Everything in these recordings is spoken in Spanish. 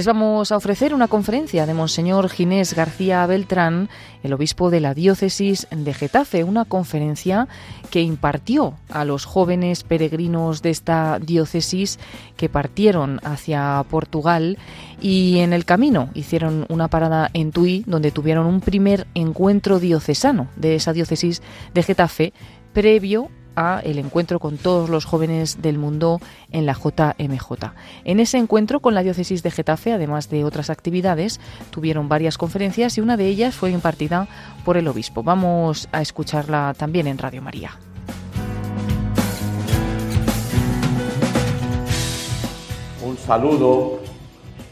Les vamos a ofrecer una conferencia de Monseñor Ginés García Beltrán, el obispo de la diócesis de Getafe, una conferencia que impartió a los jóvenes peregrinos de esta diócesis que partieron hacia Portugal y en el camino hicieron una parada en Tui donde tuvieron un primer encuentro diocesano de esa diócesis de Getafe previo el encuentro con todos los jóvenes del mundo en la JMJ. En ese encuentro con la diócesis de Getafe, además de otras actividades, tuvieron varias conferencias y una de ellas fue impartida por el obispo. Vamos a escucharla también en Radio María. Un saludo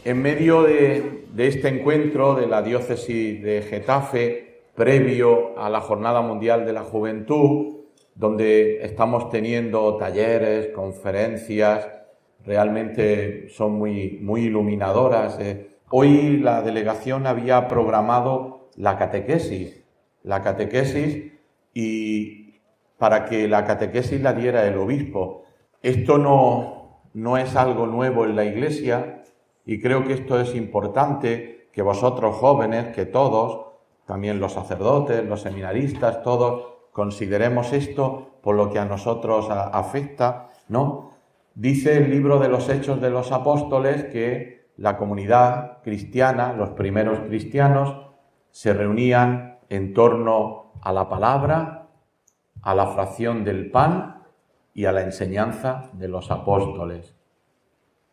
en medio de, de este encuentro de la diócesis de Getafe, previo a la Jornada Mundial de la Juventud, donde estamos teniendo talleres, conferencias, realmente son muy, muy iluminadoras. Eh. Hoy la delegación había programado la catequesis, la catequesis y para que la catequesis la diera el obispo. Esto no, no es algo nuevo en la iglesia y creo que esto es importante que vosotros jóvenes, que todos, también los sacerdotes, los seminaristas, todos, consideremos esto por lo que a nosotros afecta, ¿no? Dice el libro de los Hechos de los Apóstoles que la comunidad cristiana, los primeros cristianos, se reunían en torno a la palabra, a la fracción del pan y a la enseñanza de los apóstoles,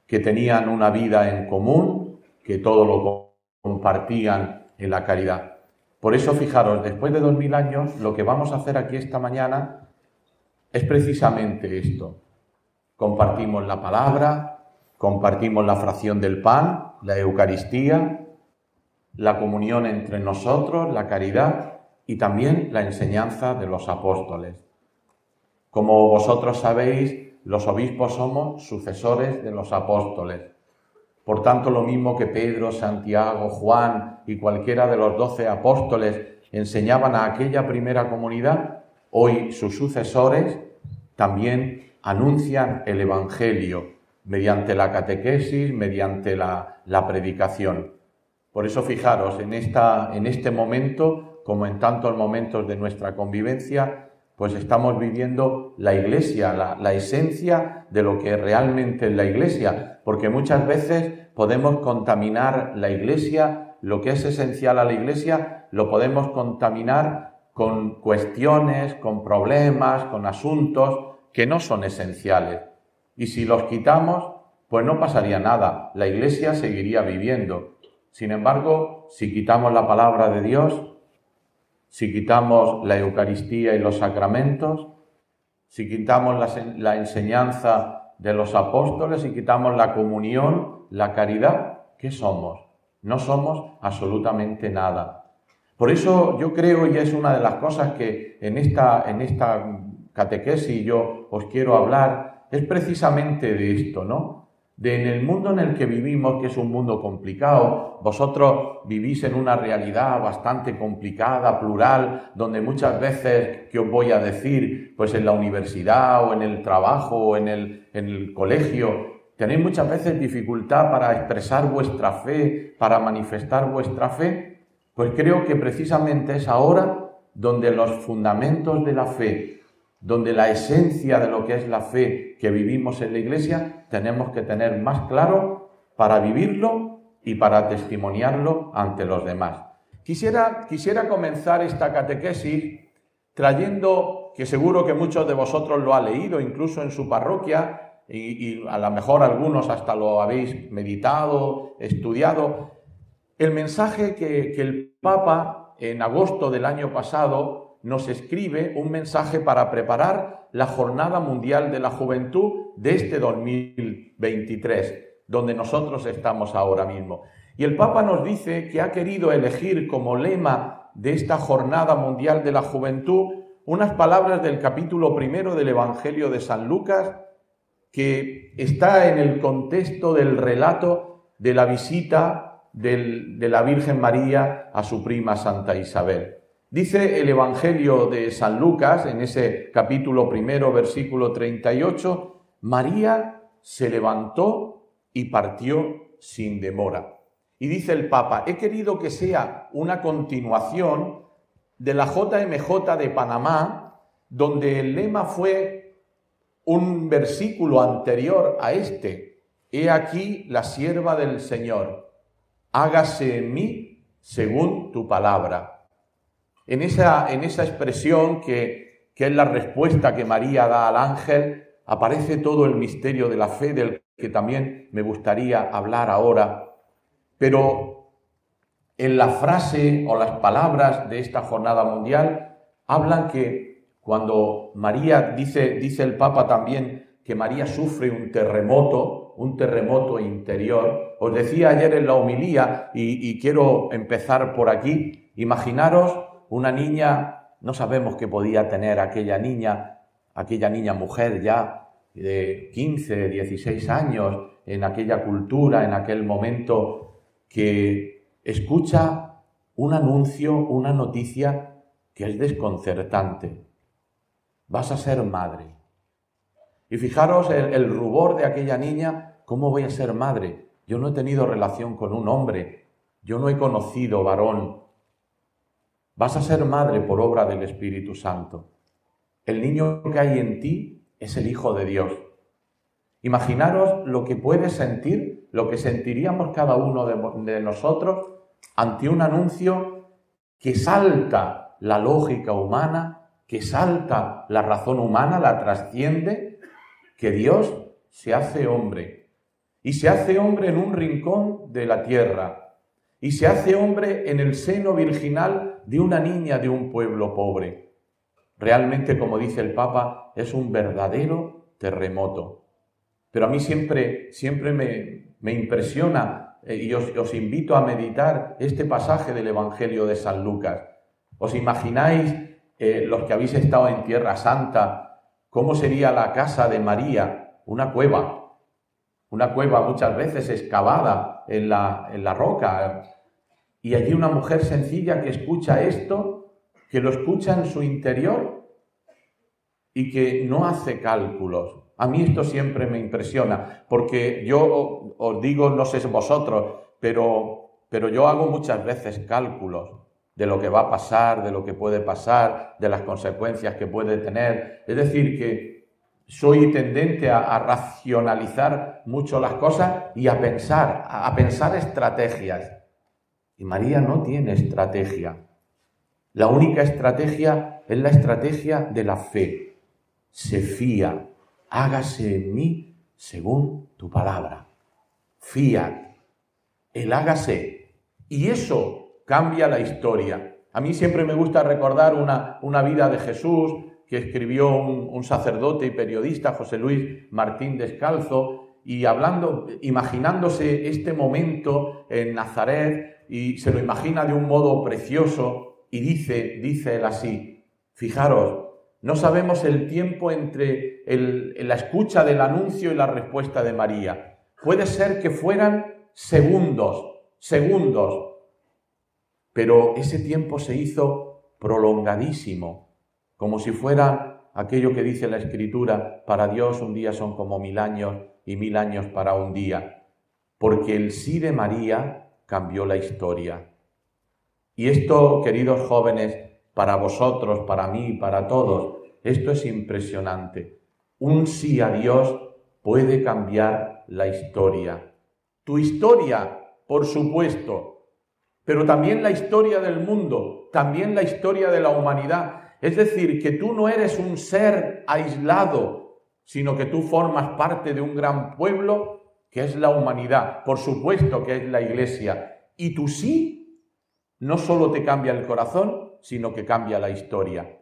que tenían una vida en común, que todo lo compartían en la caridad. Por eso, fijaros, después de dos mil años, lo que vamos a hacer aquí esta mañana es precisamente esto. Compartimos la palabra, compartimos la fracción del pan, la Eucaristía, la comunión entre nosotros, la caridad y también la enseñanza de los apóstoles. Como vosotros sabéis, los obispos somos sucesores de los apóstoles. Por tanto, lo mismo que Pedro, Santiago, Juan y cualquiera de los doce apóstoles enseñaban a aquella primera comunidad, hoy sus sucesores también anuncian el Evangelio mediante la catequesis, mediante la, predicación. Por eso fijaros, en, esta, en este momento, como en tantos momentos de nuestra convivencia, pues estamos viviendo la iglesia, la, esencia de lo que realmente es la iglesia, porque muchas veces podemos contaminar la iglesia, lo que es esencial a la iglesia, lo podemos contaminar con cuestiones, con problemas, con asuntos que no son esenciales. Y si los quitamos, pues no pasaría nada, la iglesia seguiría viviendo. Sin embargo, si quitamos la palabra de Dios, si quitamos la Eucaristía y los sacramentos, si quitamos la, enseñanza de los apóstoles, si quitamos la comunión, la caridad, ¿qué somos? No somos absolutamente nada. Por eso yo creo, y es una de las cosas que en esta, en esta catequesis yo os quiero hablar, es precisamente de esto, ¿no? De en el mundo en el que vivimos, que es un mundo complicado, vosotros vivís en una realidad bastante complicada, plural, donde muchas veces, ¿qué os voy a decir? Pues en la universidad o en el trabajo o en el, en el colegio, tenéis muchas veces dificultad para expresar vuestra fe, para manifestar vuestra fe, pues creo que precisamente es ahora donde los fundamentos de la fe donde la esencia de lo que es la fe que vivimos en la iglesia tenemos que tener más claro para vivirlo y para testimoniarlo ante los demás. Quisiera, quisiera comenzar esta catequesis trayendo, que seguro que muchos de vosotros lo ha leído, incluso en su parroquia, y, a lo mejor algunos hasta lo habéis meditado, estudiado, el mensaje que, que el Papa en agosto del año pasado nos escribe un mensaje para preparar la Jornada Mundial de la Juventud de este 2023, donde nosotros estamos ahora mismo. Y el Papa nos dice que ha querido elegir como lema de esta Jornada Mundial de la Juventud unas palabras del capítulo primero del Evangelio de San Lucas, que está en el contexto del relato de la visita de la Virgen María a su prima Santa Isabel. Dice el Evangelio de San Lucas, en ese capítulo primero, versículo 38, María se levantó y partió sin demora. Y dice el Papa, he querido que sea una continuación de la JMJ de Panamá, donde el lema fue un versículo anterior a este. He aquí la sierva del Señor, hágase en mí según tu palabra. En esa, en esa expresión que, que es la respuesta que María da al ángel, aparece todo el misterio de la fe del que también me gustaría hablar ahora. Pero en la frase o las palabras de esta jornada mundial hablan que cuando María, dice, dice el Papa también, que María sufre un terremoto, un terremoto interior. Os decía ayer en la homilía, y, y quiero empezar por aquí, imaginaros una niña, no sabemos qué podía tener aquella niña, aquella niña mujer ya de 15, 16 años, en aquella cultura, en aquel momento, que escucha un anuncio, una noticia que es desconcertante. Vas a ser madre. Y fijaros el, el, rubor de aquella niña, ¿cómo voy a ser madre? Yo no he tenido relación con un hombre, yo no he conocido varón. Vas a ser madre por obra del Espíritu Santo. El niño que hay en ti es el Hijo de Dios. Imaginaros lo que puede sentir, lo que sentiríamos cada uno de, de nosotros ante un anuncio que salta la lógica humana, que salta la razón humana, la trasciende, que Dios se hace hombre. Y se hace hombre en un rincón de la tierra. Y se hace hombre en el seno virginal de una niña de un pueblo pobre. Realmente, como dice el Papa, es un verdadero terremoto. Pero a mí siempre, siempre me, me impresiona eh, y os, invito a meditar este pasaje del Evangelio de San Lucas. ¿Os imagináis, eh, los que habéis estado en Tierra Santa, cómo sería la casa de María? Una cueva. Una cueva muchas veces excavada en la, en la roca. Y allí una mujer sencilla que escucha esto, que lo escucha en su interior y que no hace cálculos. A mí esto siempre me impresiona, porque yo os digo, no sé vosotros, pero, pero yo hago muchas veces cálculos de lo que va a pasar, de lo que puede pasar, de las consecuencias que puede tener. Es decir, que soy tendente a, racionalizar mucho las cosas y a pensar, a pensar estrategias. Y María no tiene estrategia. La única estrategia es la estrategia de la fe se fía, hágase en mí según tu palabra. Fiat, el hágase. Y eso cambia la historia. A mí siempre me gusta recordar una, una vida de Jesús que escribió un, un sacerdote y periodista, José Luis Martín Descalzo, y hablando, imaginándose este momento en Nazaret, y se lo imagina de un modo precioso, y dice, dice él así, fijaros, no sabemos el tiempo entre la escucha del anuncio y la respuesta de María. Puede ser que fueran segundos, segundos, pero ese tiempo se hizo prolongadísimo, como si fuera aquello que dice la Escritura, para Dios un día son como mil años y mil años para un día, porque el sí de María cambió la historia. Y esto, queridos jóvenes, para vosotros, para mí, para todos. Esto es impresionante. Un sí a Dios puede cambiar la historia. Tu historia, por supuesto, pero también la historia del mundo, también la historia de la humanidad. Es decir, que tú no eres un ser aislado, sino que tú formas parte de un gran pueblo que es la humanidad, por supuesto que es la iglesia. Y tu sí no solo te cambia el corazón, sino que cambia la historia.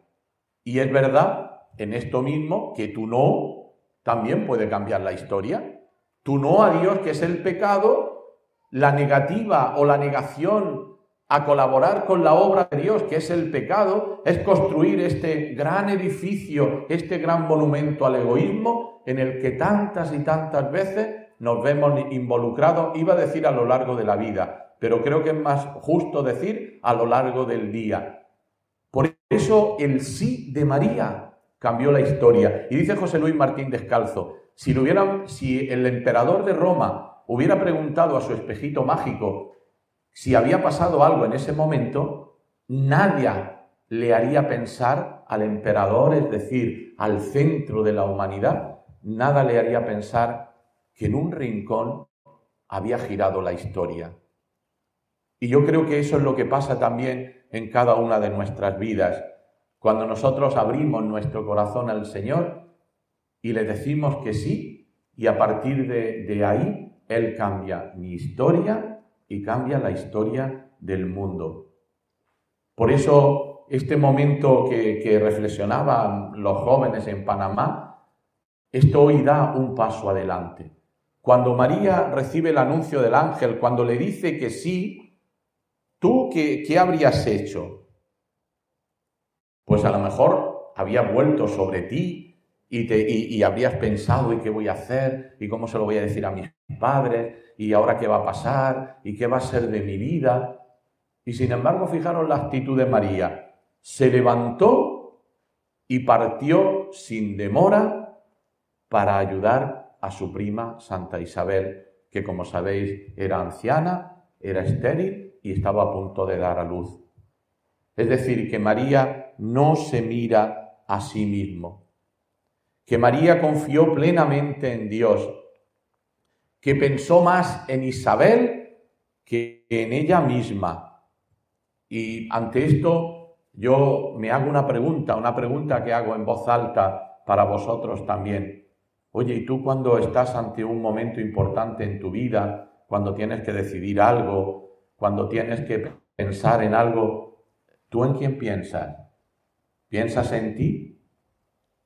Y es verdad en esto mismo que tu no también puede cambiar la historia. Tu no a Dios, que es el pecado, la negativa o la negación a colaborar con la obra de Dios, que es el pecado, es construir este gran edificio, este gran monumento al egoísmo en el que tantas y tantas veces nos vemos involucrados, iba a decir a lo largo de la vida, pero creo que es más justo decir a lo largo del día. Por eso el sí de María cambió la historia. Y dice José Luis Martín Descalzo, si, lo hubieran, si el emperador de Roma hubiera preguntado a su espejito mágico si había pasado algo en ese momento, nadie le haría pensar al emperador, es decir, al centro de la humanidad, nada le haría pensar que en un rincón había girado la historia. Y yo creo que eso es lo que pasa también en cada una de nuestras vidas. Cuando nosotros abrimos nuestro corazón al Señor y le decimos que sí, y a partir de, ahí Él cambia mi historia y cambia la historia del mundo. Por eso, este momento que, que reflexionaban los jóvenes en Panamá, esto hoy da un paso adelante. Cuando María recibe el anuncio del ángel, cuando le dice que sí, ¿tú qué, qué habrías hecho? Pues a lo mejor había vuelto sobre ti y, te, y, habrías pensado, ¿y qué voy a hacer? ¿Y cómo se lo voy a decir a mis padres? ¿Y ahora qué va a pasar? ¿Y qué va a ser de mi vida? Y sin embargo, fijaros la actitud de María. Se levantó y partió sin demora para ayudar a su prima Santa Isabel, que como sabéis era anciana, era estéril y estaba a punto de dar a luz. Es decir, que María no se mira a sí mismo, que María confió plenamente en Dios, que pensó más en Isabel que en ella misma. Y ante esto yo me hago una pregunta, una pregunta que hago en voz alta para vosotros también. Oye, ¿y tú cuando estás ante un momento importante en tu vida, cuando tienes que decidir algo, cuando tienes que pensar en algo, ¿tú en quién piensas? ¿Piensas en ti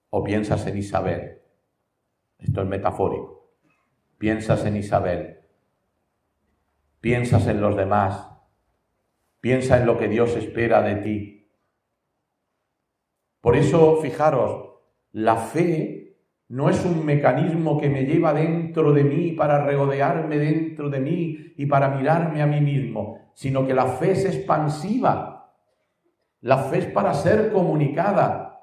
o piensas en Isabel? Esto es metafórico. Piensas en Isabel. Piensas en los demás. Piensa en lo que Dios espera de ti. Por eso, fijaros, la fe no es un mecanismo que me lleva dentro de mí para regodearme dentro de mí y para mirarme a mí mismo, sino que la fe es expansiva. La fe es para ser comunicada.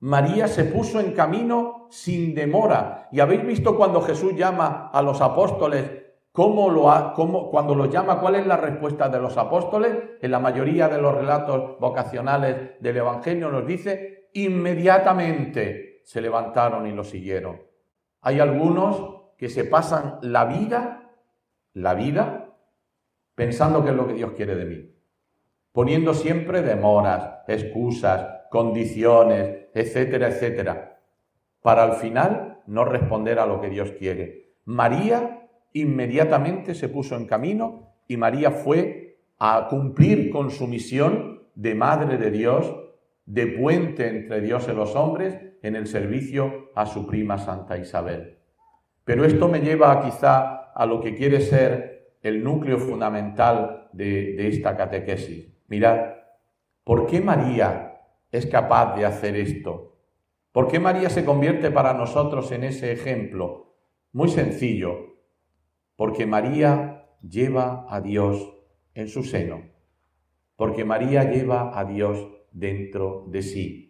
María se puso en camino sin demora. Y habéis visto cuando Jesús llama a los apóstoles, cómo lo ha, cómo, cuando los llama, cuál es la respuesta de los apóstoles. En la mayoría de los relatos vocacionales del Evangelio nos dice, inmediatamente se levantaron y lo siguieron. Hay algunos que se pasan la vida, la vida, pensando que es lo que Dios quiere de mí poniendo siempre demoras, excusas, condiciones, etcétera, etcétera, para al final no responder a lo que Dios quiere. María inmediatamente se puso en camino y María fue a cumplir con su misión de Madre de Dios, de puente entre Dios y los hombres, en el servicio a su prima Santa Isabel. Pero esto me lleva quizá a lo que quiere ser el núcleo fundamental de, esta catequesis. Mirad, ¿por qué María es capaz de hacer esto? ¿Por qué María se convierte para nosotros en ese ejemplo? Muy sencillo, porque María lleva a Dios en su seno, porque María lleva a Dios dentro de sí.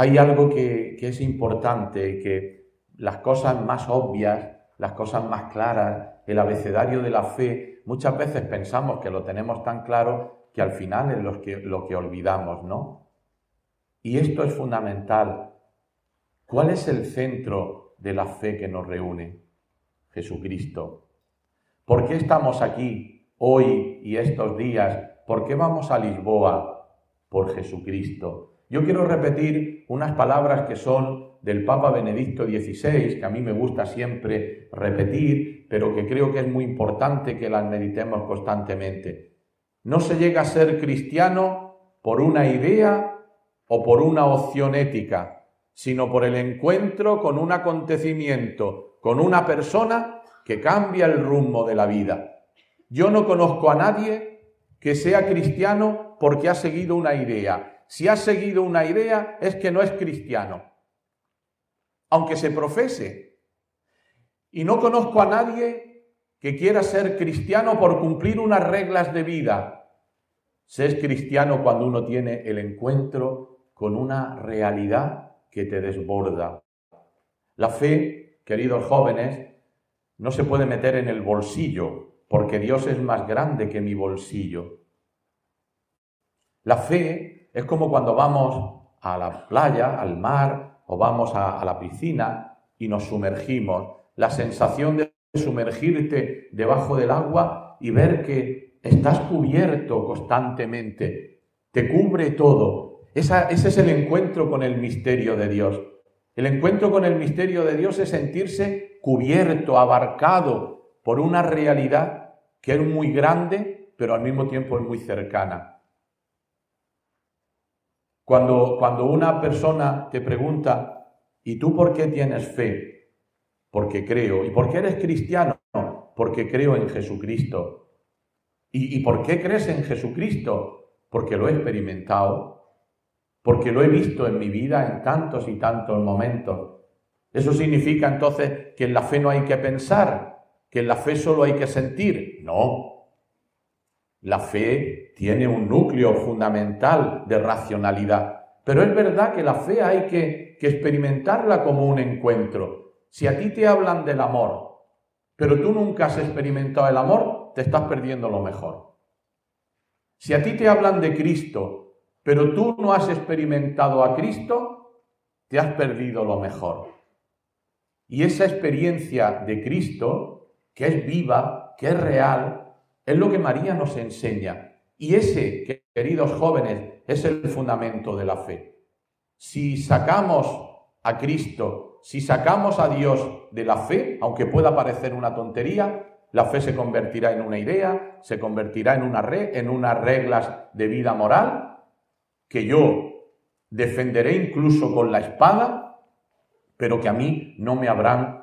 Hay algo que, es importante, que las cosas más obvias, las cosas más claras, el abecedario de la fe, Muchas veces pensamos que lo tenemos tan claro que al final es lo que, lo que olvidamos, ¿no? Y esto es fundamental. ¿Cuál es el centro de la fe que nos reúne? Jesucristo. ¿Por qué estamos aquí hoy y estos días? ¿Por qué vamos a Lisboa? Por Jesucristo. Yo quiero repetir unas palabras que son del Papa Benedicto XVI, que a mí me gusta siempre repetir, pero que creo que es muy importante que las meditemos constantemente. No se llega a ser cristiano por una idea o por una opción ética, sino por el encuentro con un acontecimiento, con una persona que cambia el rumbo de la vida. Yo no conozco a nadie que sea cristiano porque ha seguido una idea. Si ha seguido una idea es que no es cristiano aunque se profese. Y no conozco a nadie que quiera ser cristiano por cumplir unas reglas de vida. Se es cristiano cuando uno tiene el encuentro con una realidad que te desborda. La fe, queridos jóvenes, no se puede meter en el bolsillo, porque Dios es más grande que mi bolsillo. La fe es como cuando vamos a la playa, al mar, o vamos a, la piscina y nos sumergimos. La sensación de sumergirte debajo del agua y ver que estás cubierto constantemente, te cubre todo. ese es el encuentro con el misterio de Dios. El encuentro con el misterio de Dios es sentirse cubierto, abarcado por una realidad que es muy grande, pero al mismo tiempo es muy cercana. Cuando, cuando una persona te pregunta, ¿y tú por qué tienes fe? Porque creo. ¿Y por qué eres cristiano? Porque creo en Jesucristo. ¿Y, ¿Y por qué crees en Jesucristo? Porque lo he experimentado porque lo he visto en mi vida en tantos y tantos momentos. ¿Eso significa entonces que en la fe no hay que pensar? ¿Que en la fe solo hay que sentir? No. La fe tiene un núcleo fundamental de racionalidad. Pero es verdad que la fe hay que, experimentarla como un encuentro. Si a ti te hablan del amor, pero tú nunca has experimentado el amor, te estás perdiendo lo mejor. Si a ti te hablan de Cristo, pero tú no has experimentado a Cristo, te has perdido lo mejor. Y esa experiencia de Cristo, que es viva, que es real, es lo que María nos enseña. Y ese, queridos jóvenes, es el fundamento de la fe. Si sacamos a Cristo, si sacamos a Dios de la fe, aunque pueda parecer una tontería, la fe se convertirá en una idea, se convertirá en, una en unas reglas de vida moral que yo defenderé incluso con la espada, pero que a mí no me habrán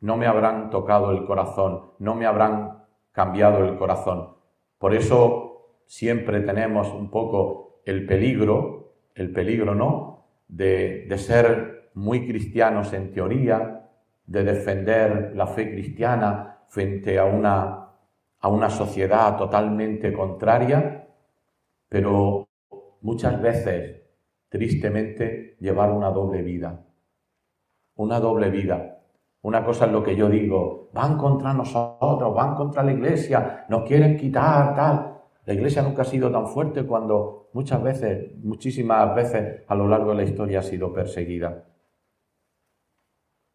no me habrán tocado el corazón, no me habrán cambiado el corazón. Por eso siempre tenemos un poco el peligro, el peligro, ¿no? De, de ser muy cristianos en teoría, de defender la fe cristiana frente a una, a una sociedad totalmente contraria, pero muchas veces, tristemente, llevar una doble vida. Una doble vida. Una cosa es lo que yo digo, van contra nosotros, van contra la iglesia, nos quieren quitar, tal. La iglesia nunca ha sido tan fuerte cuando muchas veces, muchísimas veces a lo largo de la historia ha sido perseguida.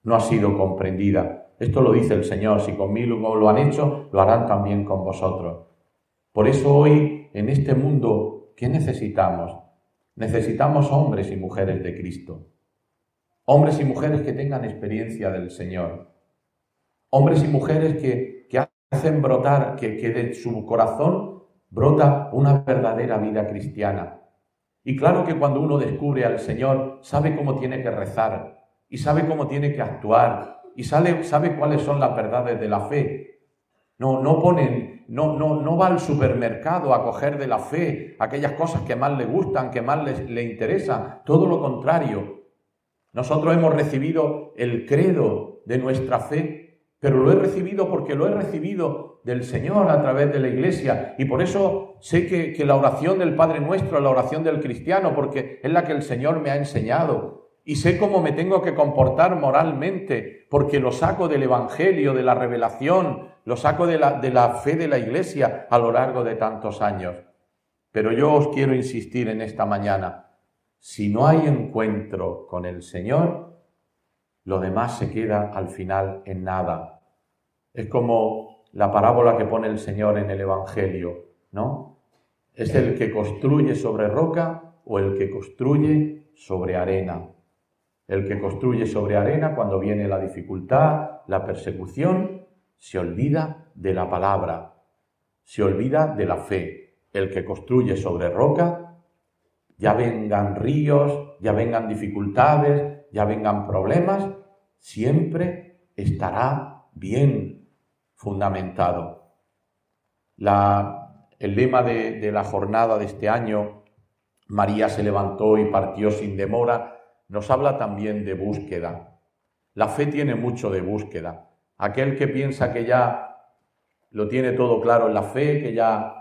No ha sido comprendida. Esto lo dice el Señor, si conmigo lo han hecho, lo harán también con vosotros. Por eso hoy, en este mundo ¿qué necesitamos? Necesitamos hombres y mujeres de Cristo. Hombres y mujeres que tengan experiencia del Señor. Hombres y mujeres que, hacen brotar, que, que de su corazón brota una verdadera vida cristiana. Y claro que cuando uno descubre al Señor, sabe cómo tiene que rezar y sabe cómo tiene que actuar y sabe, sabe cuáles son las verdades de la fe. No, no ponen no, no, no va al supermercado a coger de la fe aquellas cosas que más le gustan, que más le, le interesan. Todo lo contrario. Nosotros hemos recibido el credo de nuestra fe, pero lo he recibido porque lo he recibido del Señor a través de la iglesia. Y por eso sé que, que la oración del Padre Nuestro es la oración del cristiano, porque es la que el Señor me ha enseñado y sé cómo me tengo que comportar moralmente, porque lo saco del Evangelio, de la revelación, lo saco de la, de la fe de la Iglesia a lo largo de tantos años. Pero yo os quiero insistir en esta mañana, si no hay encuentro con el Señor, lo demás se queda al final en nada. Es como la parábola que pone el Señor en el Evangelio, ¿no? Es el que construye sobre roca o el que construye sobre arena. El que construye sobre arena cuando viene la dificultad, la persecución, se olvida de la palabra, se olvida de la fe. El que construye sobre roca, ya vengan ríos, ya vengan dificultades, ya vengan problemas, siempre estará bien fundamentado. el lema de, la jornada de este año, María se levantó y partió sin demora, nos habla también de búsqueda. La fe tiene mucho de búsqueda. Aquel que piensa que ya lo tiene todo claro en la fe, que ya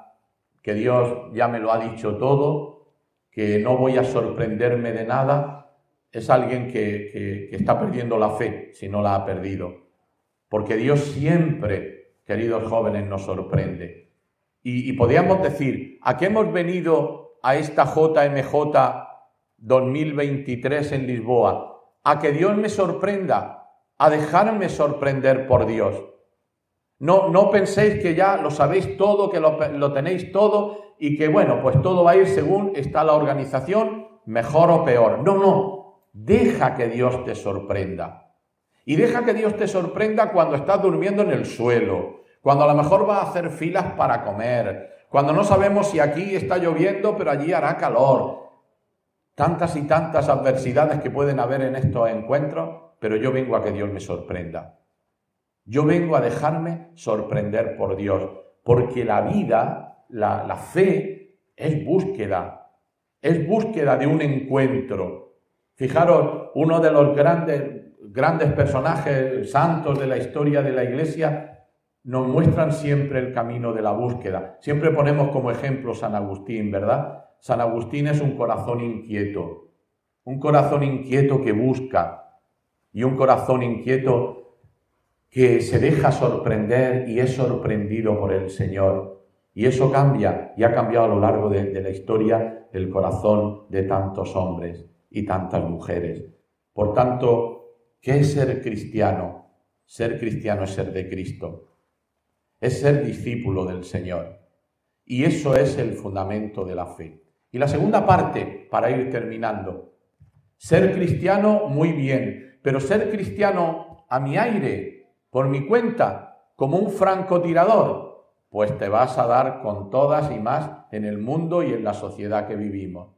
que Dios ya me lo ha dicho todo, que no voy a sorprenderme de nada, es alguien que está perdiendo la fe si no la ha perdido. Porque Dios siempre, queridos jóvenes, nos sorprende. Y, y podríamos decir, ¿a qué hemos venido a esta JMJ 2023 en Lisboa? A que Dios me sorprenda, a dejarme sorprender por Dios. No, no penséis que ya lo sabéis todo, que lo, lo tenéis todo y que bueno, pues todo va a ir según está la organización, mejor o peor. No, no, deja que Dios te sorprenda. Y deja que Dios te sorprenda cuando estás durmiendo en el suelo, cuando a lo mejor vas a hacer filas para comer, cuando no sabemos si aquí está lloviendo, pero allí hará calor. Tantas y tantas adversidades que pueden haber en estos encuentros, pero yo vengo a que Dios me sorprenda. Yo vengo a dejarme sorprender por Dios, porque la vida, la, la fe, es búsqueda, es búsqueda de un encuentro. Fijaros, uno de los grandes, grandes personajes santos de la historia de la Iglesia nos muestran siempre el camino de la búsqueda. Siempre ponemos como ejemplo San Agustín, ¿verdad? San Agustín es un corazón inquieto, un corazón inquieto que busca y un corazón inquieto que se deja sorprender y es sorprendido por el Señor. Y eso cambia y ha cambiado a lo largo de, la historia el corazón de tantos hombres y tantas mujeres. Por tanto, ¿qué es ser cristiano? Ser cristiano es ser de Cristo es ser discípulo del Señor. Y eso es el fundamento de la fe. Y la segunda parte, para ir terminando, ser cristiano muy bien, pero ser cristiano a mi aire, por mi cuenta, como un francotirador, pues te vas a dar con todas y más en el mundo y en la sociedad que vivimos.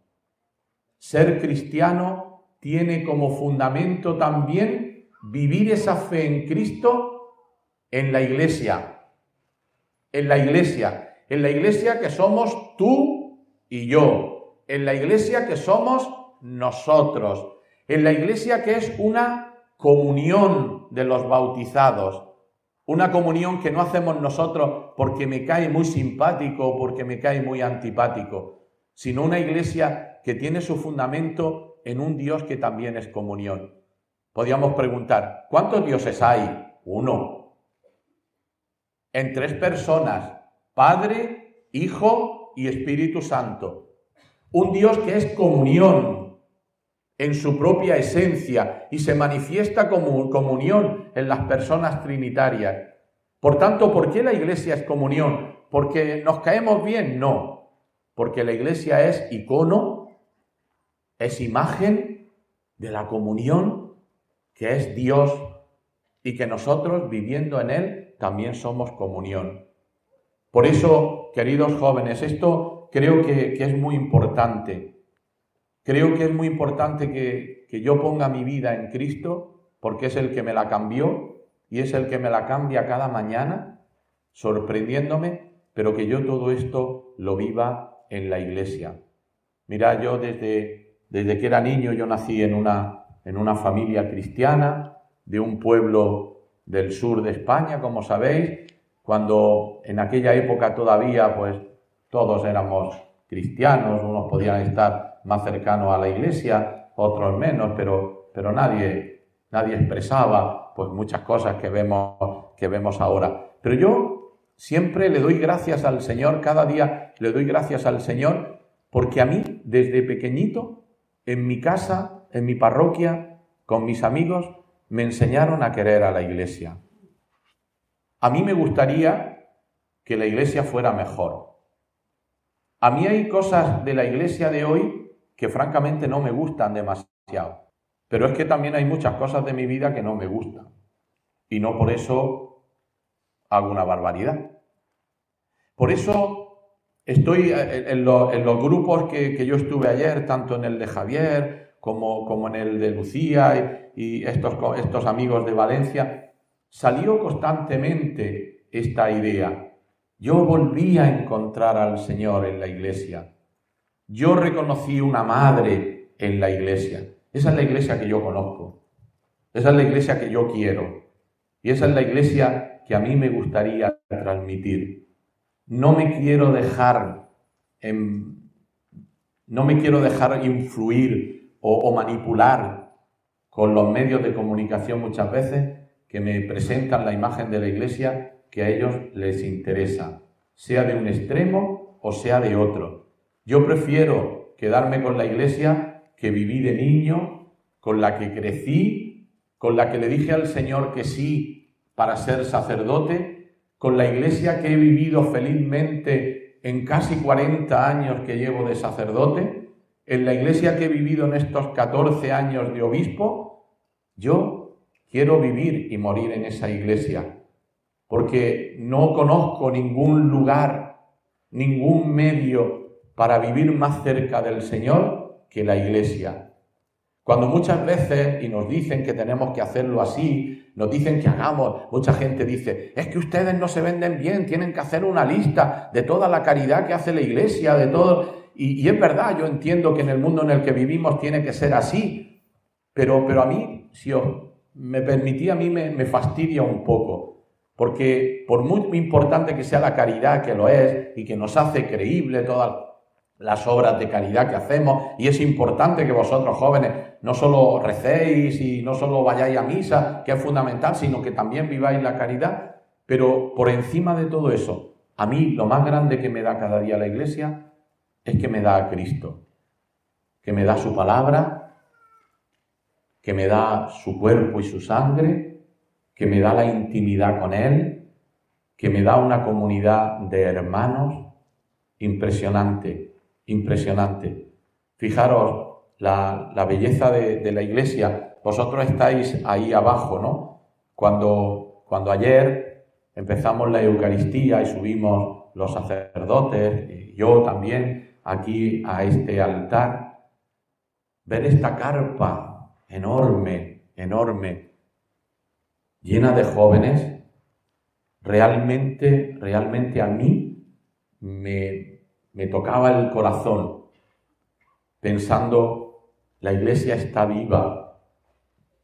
Ser cristiano tiene como fundamento también vivir esa fe en Cristo en la iglesia, en la iglesia, en la iglesia que somos tú y yo, en la iglesia que somos nosotros, en la iglesia que es una comunión de los bautizados, una comunión que no hacemos nosotros porque me cae muy simpático o porque me cae muy antipático, sino una iglesia que tiene su fundamento en un Dios que también es comunión. Podríamos preguntar, ¿cuántos dioses hay? Uno en tres personas, Padre, Hijo y Espíritu Santo. Un Dios que es comunión en su propia esencia y se manifiesta como comunión en las personas trinitarias. Por tanto, ¿por qué la iglesia es comunión? ¿Porque nos caemos bien? No, porque la iglesia es icono, es imagen de la comunión que es Dios y que nosotros viviendo en Él también somos comunión. Por eso, queridos jóvenes, esto creo que, es muy importante. Creo que es muy importante que, que yo ponga mi vida en Cristo, porque es el que me la cambió y es el que me la cambia cada mañana, sorprendiéndome, pero que yo todo esto lo viva en la iglesia. Mira, yo desde, desde que era niño, yo nací en una, en una familia cristiana, de un pueblo del sur de España, como sabéis, cuando en aquella época todavía pues todos éramos cristianos, unos podían estar más cercanos a la iglesia, otros menos, pero, pero nadie, nadie expresaba pues muchas cosas que vemos, que vemos ahora. Pero yo siempre le doy gracias al Señor, cada día le doy gracias al Señor, porque a mí, desde pequeñito, en mi casa, en mi parroquia, con mis amigos, me enseñaron a querer a la iglesia. A mí me gustaría que la iglesia fuera mejor. A mí hay cosas de la iglesia de hoy que francamente no me gustan demasiado. Pero es que también hay muchas cosas de mi vida que no me gustan. Y no por eso hago una barbaridad. Por eso estoy en, los, grupos que, que yo estuve ayer, tanto en el de Javier, como, en el de Lucía y, estos, estos amigos de Valencia, salió constantemente esta idea. Yo volví a encontrar al Señor en la iglesia. Yo reconocí una madre en la iglesia. Esa es la iglesia que yo conozco. Esa es la iglesia que yo quiero. Y esa es la iglesia que a mí me gustaría transmitir. No me quiero dejar, no me quiero dejar influir o, manipular con los medios de comunicación muchas veces que me presentan la imagen de la Iglesia que a ellos les interesa, sea de un extremo o sea de otro. Yo prefiero quedarme con la Iglesia que viví de niño, con la que crecí, con la que le dije al Señor que sí para ser sacerdote, con la Iglesia que he vivido felizmente en casi 40 años que llevo de sacerdote, en la Iglesia que he vivido en estos 14 años de obispo, yo Quiero vivir y morir en esa iglesia, porque no conozco ningún lugar, ningún medio para vivir más cerca del Señor que la iglesia. Cuando muchas veces, y nos dicen que tenemos que hacerlo así, nos dicen que hagamos, mucha gente dice, es que ustedes no se venden bien, tienen que hacer una lista de toda la caridad que hace la iglesia, de todo. Y, es verdad, yo entiendo que en el mundo en el que vivimos tiene que ser así, pero, pero a mí, si os me permitía, a mí me, fastidia un poco, porque por muy importante que sea la caridad, que lo es, y que nos hace creíble todas las obras de caridad que hacemos, y es importante que vosotros jóvenes no solo recéis y no solo vayáis a misa, que es fundamental, sino que también viváis la caridad, pero por encima de todo eso, a mí lo más grande que me da cada día la Iglesia es que me da a Cristo, que me da su palabra, que me da su cuerpo y su sangre, que me da la intimidad con Él, que me da una comunidad de hermanos impresionante, impresionante. Fijaros la, belleza de, la iglesia. Vosotros estáis ahí abajo, ¿no? Cuando, cuando ayer empezamos la Eucaristía y subimos los sacerdotes, yo también aquí a este altar, ver esta carpa enorme, enorme, llena de jóvenes, realmente, realmente a mí me, me tocaba el corazón pensando, la iglesia está viva,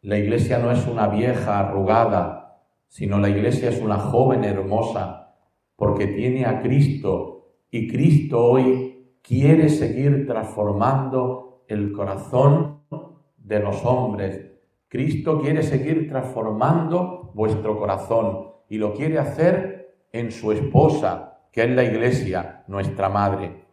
la iglesia no es una vieja arrugada, sino la iglesia es una joven hermosa, porque tiene a Cristo y Cristo hoy quiere seguir transformando el corazón de los hombres. Cristo quiere seguir transformando vuestro corazón y lo quiere hacer en su esposa, que es la iglesia, nuestra madre.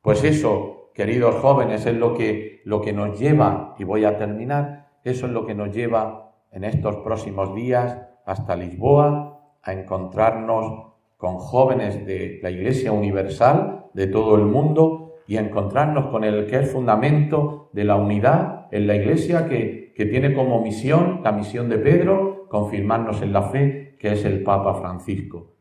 Pues eso, queridos jóvenes, es lo que, lo que nos lleva, y voy a terminar, eso es lo que nos lleva en estos próximos días hasta Lisboa a encontrarnos con jóvenes de la Iglesia Universal de todo el mundo y a encontrarnos con el que es fundamento de la unidad en la Iglesia que, tiene como misión, la misión de Pedro, confirmarnos en la fe, que es el Papa Francisco.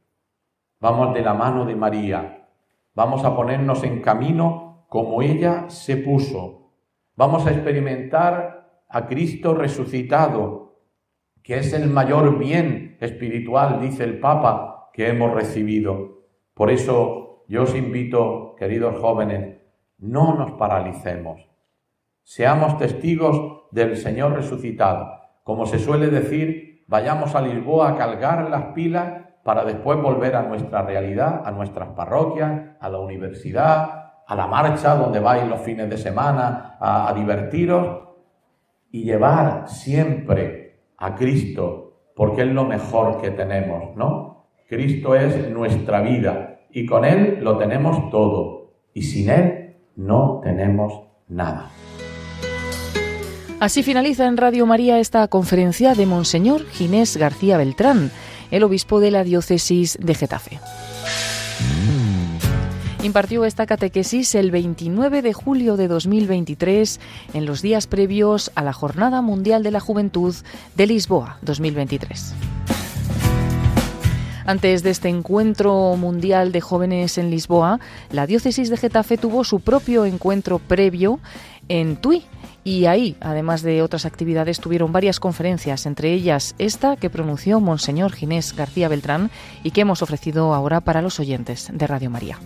Vamos de la mano de María, vamos a ponernos en camino como ella se puso. Vamos a experimentar a Cristo resucitado, que es el mayor bien espiritual, dice el Papa, que hemos recibido. Por eso yo os invito, queridos jóvenes, no nos paralicemos. Seamos testigos del Señor resucitado. Como se suele decir, vayamos a Lisboa a cargar las pilas para después volver a nuestra realidad, a nuestras parroquias, a la universidad, a la marcha donde vais los fines de semana a, a divertiros y llevar siempre a Cristo, porque es lo mejor que tenemos, ¿no? Cristo es nuestra vida y con Él lo tenemos todo y sin Él no tenemos nada. Así finaliza en Radio María esta conferencia de Monseñor Ginés García Beltrán, el obispo de la diócesis de Getafe. Impartió esta catequesis el 29 de julio de 2023 en los días previos a la Jornada Mundial de la Juventud de Lisboa 2023. Antes de este encuentro mundial de jóvenes en Lisboa, la diócesis de Getafe tuvo su propio encuentro previo en Tui, y ahí, además de otras actividades, tuvieron varias conferencias, entre ellas esta que pronunció Monseñor Ginés García Beltrán y que hemos ofrecido ahora para los oyentes de Radio María.